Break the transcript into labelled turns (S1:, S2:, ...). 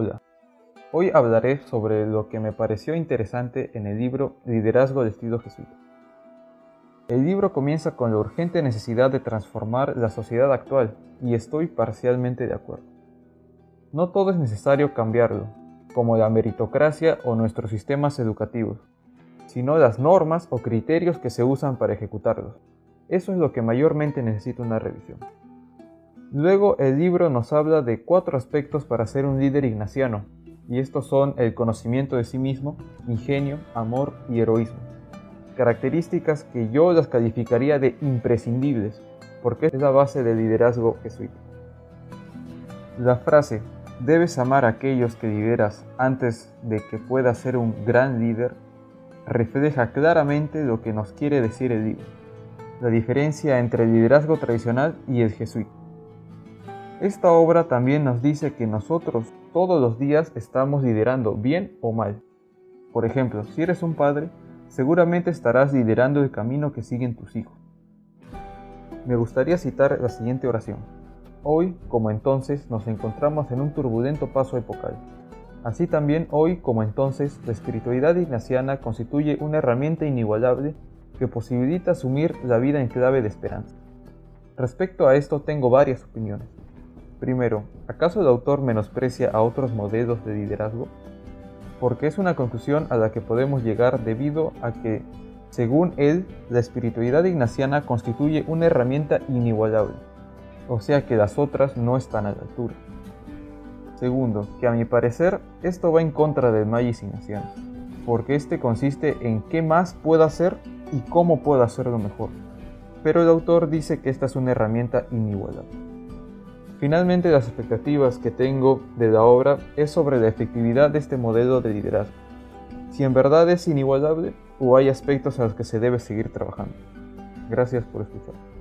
S1: Hola, hoy hablaré sobre lo que me pareció interesante en el libro Liderazgo de estilo jesuita. El libro comienza con la urgente necesidad de transformar la sociedad actual y estoy parcialmente de acuerdo. No todo es necesario cambiarlo, como la meritocracia o nuestros sistemas educativos, sino las normas o criterios que se usan para ejecutarlos. Eso es lo que mayormente necesita una revisión. Luego el libro nos habla de cuatro aspectos para ser un líder ignaciano, y estos son el conocimiento de sí mismo, ingenio, amor y heroísmo. Características que yo las calificaría de imprescindibles, porque es la base del liderazgo jesuita. La frase, debes amar a aquellos que lideras antes de que puedas ser un gran líder, refleja claramente lo que nos quiere decir el libro, la diferencia entre el liderazgo tradicional y el jesuita. Esta obra también nos dice que nosotros todos los días estamos liderando bien o mal. Por ejemplo, si eres un padre, seguramente estarás liderando el camino que siguen tus hijos. Me gustaría citar la siguiente oración. Hoy, como entonces, nos encontramos en un turbulento paso epocal. Así también hoy, como entonces, la espiritualidad ignaciana constituye una herramienta inigualable que posibilita asumir la vida en clave de esperanza. Respecto a esto tengo varias opiniones. Primero, ¿acaso el autor menosprecia a otros modelos de liderazgo? Porque es una conclusión a la que podemos llegar debido a que, según él, la espiritualidad ignaciana constituye una herramienta inigualable, o sea que las otras no están a la altura. Segundo, que a mi parecer esto va en contra del Magis ignaciano, porque este consiste en qué más puedo hacer y cómo puedo hacerlo mejor. Pero el autor dice que esta es una herramienta inigualable. Finalmente, las expectativas que tengo de la obra es sobre la efectividad de este modelo de liderazgo. Si en verdad es inigualable o hay aspectos a los que se debe seguir trabajando. Gracias por escuchar.